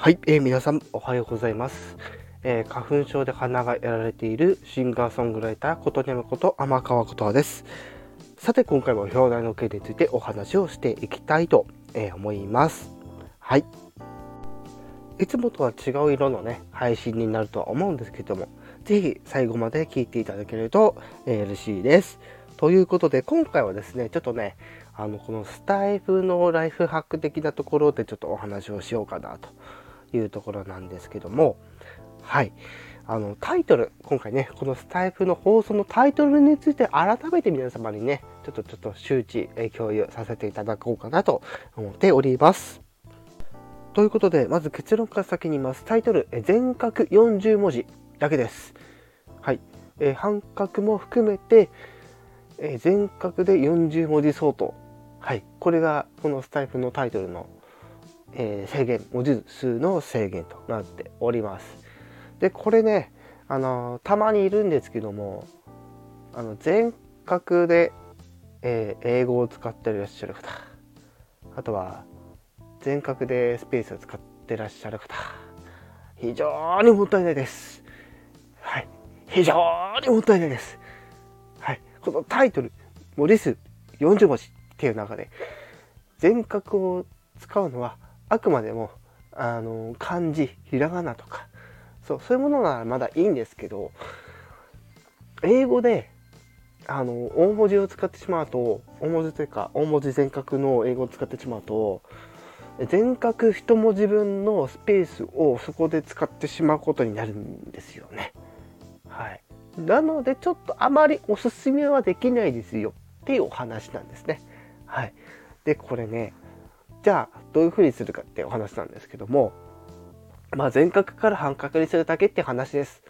はい、えー、皆さんおはようございます、えー、花粉症で鼻がやられているシンガーソングライターことにゃむこと天川ことです。さて今回も表題の件についてお話をしていきたいと、えー、思います。はい。いつもとは違う色のね配信になるとは思うんですけども是非最後まで聞いていただけると、えー、嬉しいです。ということで今回はですねちょっとねあのこのスタイフのライフハック的なところでちょっとお話をしようかなというところなんですけども、はい。あの、タイトル、今回ね、このスタイフの放送のタイトルについて改めて皆様にね、ちょっとちょっと周知、え共有させていただこうかなと思っております。ということで、まず結論から先に言います。タイトル、え全角40文字だけです。はい。え半角も含めて、え全角で40文字相当。はい。これがこのスタイフのタイトルのえー、制限文字数の制限となっております。でこれねあのたまにいるんですけどもあの全角で、えー、英語を使ってらっしゃる方あとは全角でスペースを使ってらっしゃる方非常にもったいないです。はい。非常にもったいないです。はい。このタイトル文字数40文字っていう中で全角を使うのはあくまでもあの漢字ひらがなとかそうそういうものならまだいいんですけど英語であの大文字を使ってしまうと大文字というか大文字全角の英語を使ってしまうと全角一文字分のスペースをそこで使ってしまうことになるんですよね。はい、なのでちょっとあまりおすすめはできないですよっていうお話なんですね。はい、でこれねじゃあどういうふうにするかってお話なんですけどもまあ全角から半角にするだけって話です。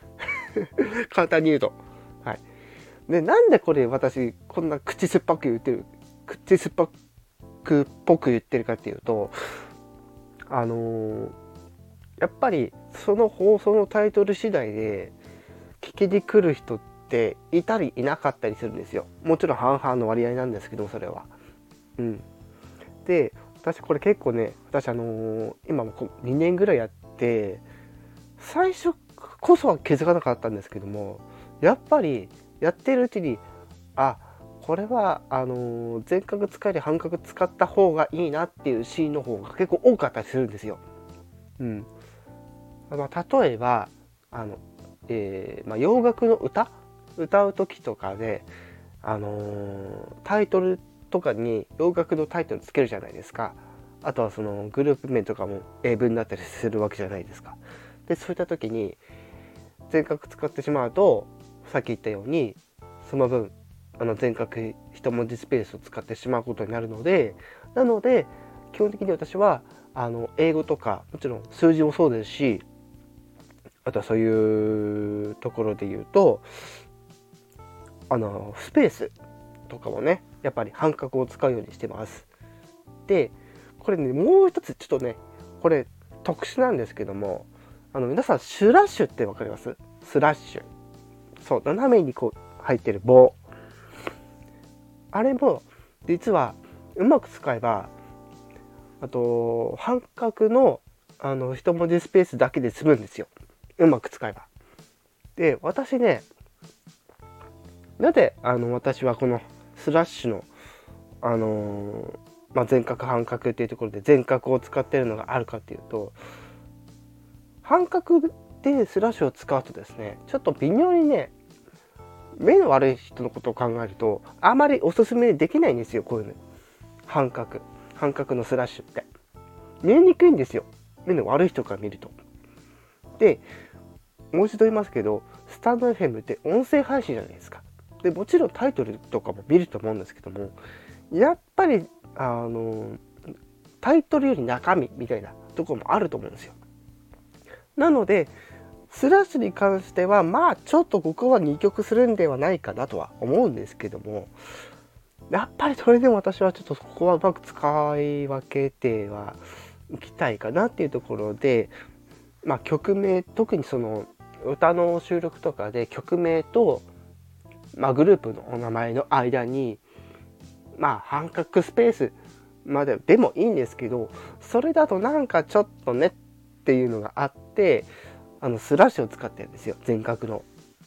簡単に言うと。はい。でなんでこれ私こんな口酸っぱく言ってる口酸っぱくっぽく言ってるかっていうとあのー、やっぱりその放送のタイトル次第で聞きに来る人っていたりいなかったりするんですよ。もちろん半々の割合なんですけどそれは。うん。で私これ結構ね私あのー、今も2年ぐらいやって最初こそは気づかなかったんですけどもやっぱりやってるうちにあこれはあのー、全角使えり半角使った方がいいなっていうシーンの方が結構多かったりするんですよ。うん。まあ、例えばあの、えー、まあ、洋楽の歌？歌う時とかであのー、タイトルとかに洋楽のタイトルつけるじゃないですか。あとはそのグループ名とかも英文になったりするわけじゃないですか。で、そういった時に全角使ってしまうと、さっき言ったように、その分、あの全角一文字スペースを使ってしまうことになるので、なので、基本的に私は、あの、英語とか、もちろん数字もそうですし、あとはそういうところで言うと、あの、スペースとかもね、やっぱり半角を使うようにしてます。で、これね、もう一つちょっとね、これ特殊なんですけども、あの皆さんシュラッシュってわかります？スラッシュ。そう、斜めにこう入ってる棒。あれも実はうまく使えば、あと半角のあの一文字スペースだけで済むんですよ。うまく使えば。で、私ね、なぜあの私はこのスラッシュの、あのー、まあ、全角半角っていうところで全角を使ってるのがあるかっていうと半角でスラッシュを使うとですねちょっと微妙にね目の悪い人のことを考えるとあまりおすすめできないんですよこういうの。半角。半角のスラッシュって。見えにくいんですよ。目の悪い人から見ると。でもう一度言いますけどスタンド FM って音声配信じゃないですか。でもちろんタイトルとかも見ると思うんですけどもやっぱりあのタイトルより中身みたいなとこもあると思うんですよ。なのでスラッシュに関してはまあちょっとここは2曲するんではないかなとは思うんですけどもやっぱりそれでも私はちょっとここはうまく使い分けてはいきたいかなっていうところでまあ曲名特にその歌の収録とかで曲名とまあ、グループのお名前の間に、まあ、半角スペースまででもいいんですけど、それだとなんかちょっとねっていうのがあってあのスラッシュを使ってるんですよ全角の。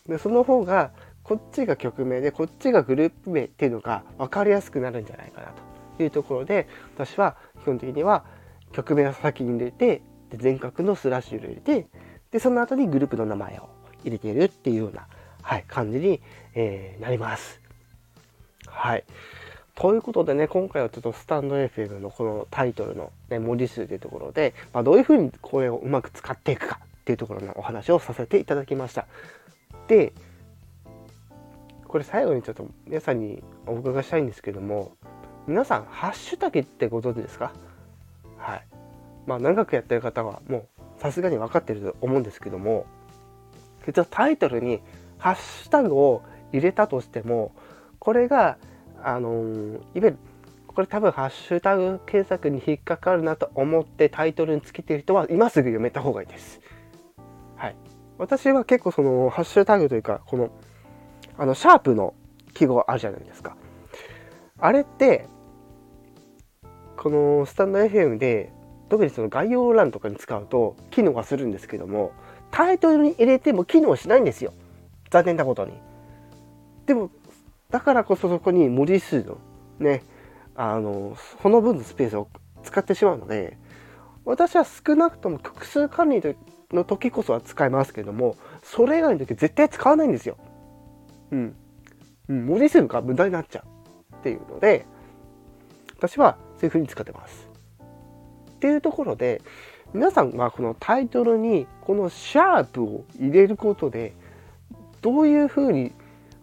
でその方がこっちが曲名でこっちがグループ名っていうのが分かりやすくなるんじゃないかなというところで私は基本的には曲名を先に入れてで全角のスラッシュを入れてでその後にグループの名前を入れているっていうような、はい、感じに、えー、なります。はい。ということでね、今回はちょっとスタンド FM のこのタイトルの、ね、文字数というところで、まあ、どういうふうにこれをうまく使っていくかっていうところのお話をさせていただきました。で、これ最後にちょっと皆さんにお伺いしたいんですけども、皆さん、ハッシュタグってご存知ですか？はい。まあ、長くやってる方はもうさすがに分かってると思うんですけども、実はタイトルにハッシュタグを入れたとしても、これがあの、いわゆるこれ多分ハッシュタグ検索に引っかかるなと思ってタイトルにつけてる人は今すぐ読めた方がいいです。はい。私は結構そのハッシュタグというか、この、あの、シャープの記号あるじゃないですか。あれって、このスタンド FM で、特にその概要欄とかに使うと機能がするんですけども、タイトルに入れても機能しないんですよ。残念なことに。でも、だからこそそこに文字数のね、あの、その分のスペースを使ってしまうので、私は少なくとも複数管理の時こそは使いますけども、それ以外の時絶対使わないんですよ。うん。うん、文字数が無駄になっちゃうっていうので、私はそういう風に使ってます。っていうところで、皆さんがこのタイトルにこのシャープを入れることで、どういう風に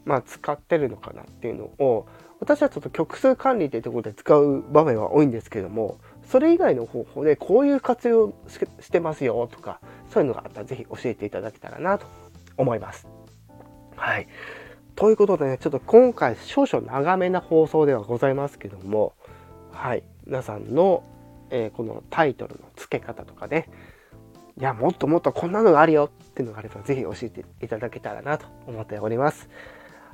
まあ、使ってるのかなっていうのを私はちょっと曲数管理っていうところで使う場面は多いんですけどもそれ以外の方法でこういう活用してますよとかそういうのがあったら是非教えていただけたらなと思います。はい。ということでねちょっと今回少々長めな放送ではございますけどもはい皆さんの、えー、このタイトルの付け方とかねいやもっともっとこんなのがあるよっていうのがあれば是非教えていただけたらなと思っております。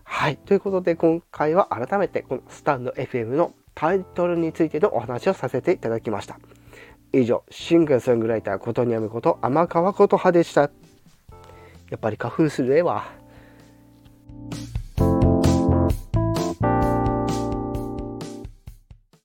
はい。ということで、今回は改めて、このスタンド FM のタイトルについてのお話をさせていただきました。以上、シンガーソングライターことにゃむこと天川琴葉でした。やっぱり花粉する絵は。